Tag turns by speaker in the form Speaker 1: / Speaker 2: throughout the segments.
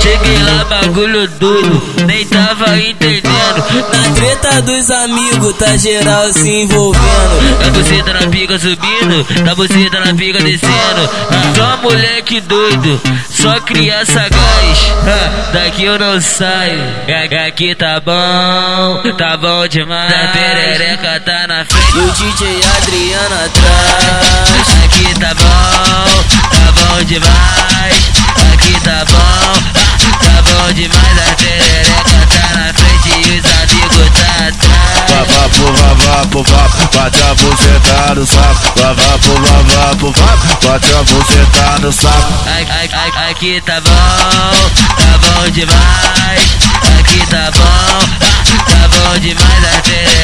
Speaker 1: Cheguei lá, bagulho doido, nem tava entendendo.
Speaker 2: Na treta dos amigos, tá geral se envolvendo.
Speaker 1: Da buceta na pica subindo, da buceta na pica descendo. Só moleque doido, só criança sagaz. Ah, daqui eu não saio, aqui tá bom, tá bom demais. A perereca tá
Speaker 2: DJ Adriano atrás.
Speaker 1: Aqui tá bom, tá bom demais. Aqui tá bom bom demais, a perereca tá na frente e os amigos tá atrás.
Speaker 3: Vavapo, vavapo, vapo, bate a buceta no saco. Vavapo, vavapo, vapo, bate a buceta no saco.
Speaker 1: Aqui tá bom, tá bom demais. Aqui tá bom, tá bom demais, a perereca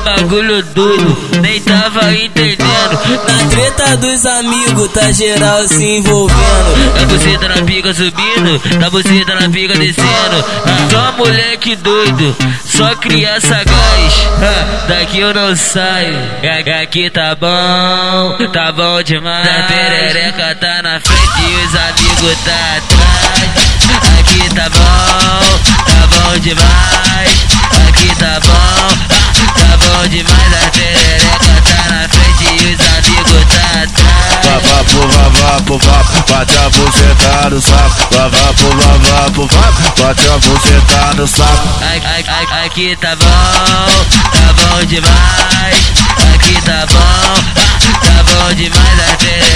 Speaker 1: Bagulho doido, nem tava entendendo.
Speaker 2: Na treta dos amigos, tá geral se envolvendo.
Speaker 1: Da buceta na pica subindo, da buceta na pica descendo. Só moleque doido, só criança. Ah, daqui eu não saio, aqui tá bom, tá bom demais. A perereca tá na frente e os amigos tá atrás. Aqui tá bom, tá bom demais. Aqui tá bom, tá bom demais. A perereca tá na frente e os amigos tá atrás.
Speaker 3: Vavapo, vavapo, vapo, bate a buceta no saco. Vavapo, vavapo, vapo, bate a buceta no saco.
Speaker 1: Aqui tá bom, tá bom demais. Aqui tá bom, tá bom demais. A perereca